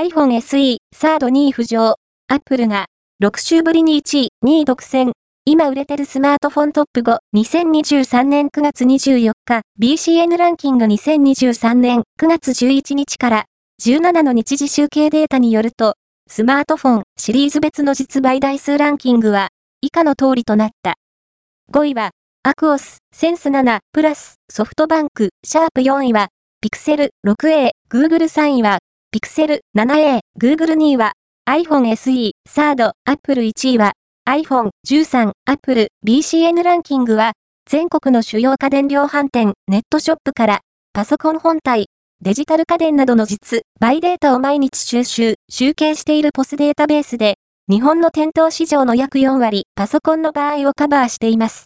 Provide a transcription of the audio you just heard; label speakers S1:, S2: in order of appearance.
S1: iPhone SE サード2位浮上。アップルが6週ぶりに1位、2位独占。今売れてるスマートフォントップ5、2023年9月24日、BCN ランキング2023年9月11日から17の日時集計データによると、スマートフォンシリーズ別の実売台数ランキングは以下の通りとなった。5位は、アクオス、センス7、プラス、ソフトバンク、シャープ4位は、ピクセル 6A、Google 3位は、ピクセル 7A、Google 2位は、iPhone SE、サード、Apple 1位は、iPhone 13、Apple BCN ランキングは、全国の主要家電量販店、ネットショップから、パソコン本体、デジタル家電などの実、バイデータを毎日収集、集計しているポスデータベースで、日本の店頭市場の約4割、パソコンの場合をカバーしています。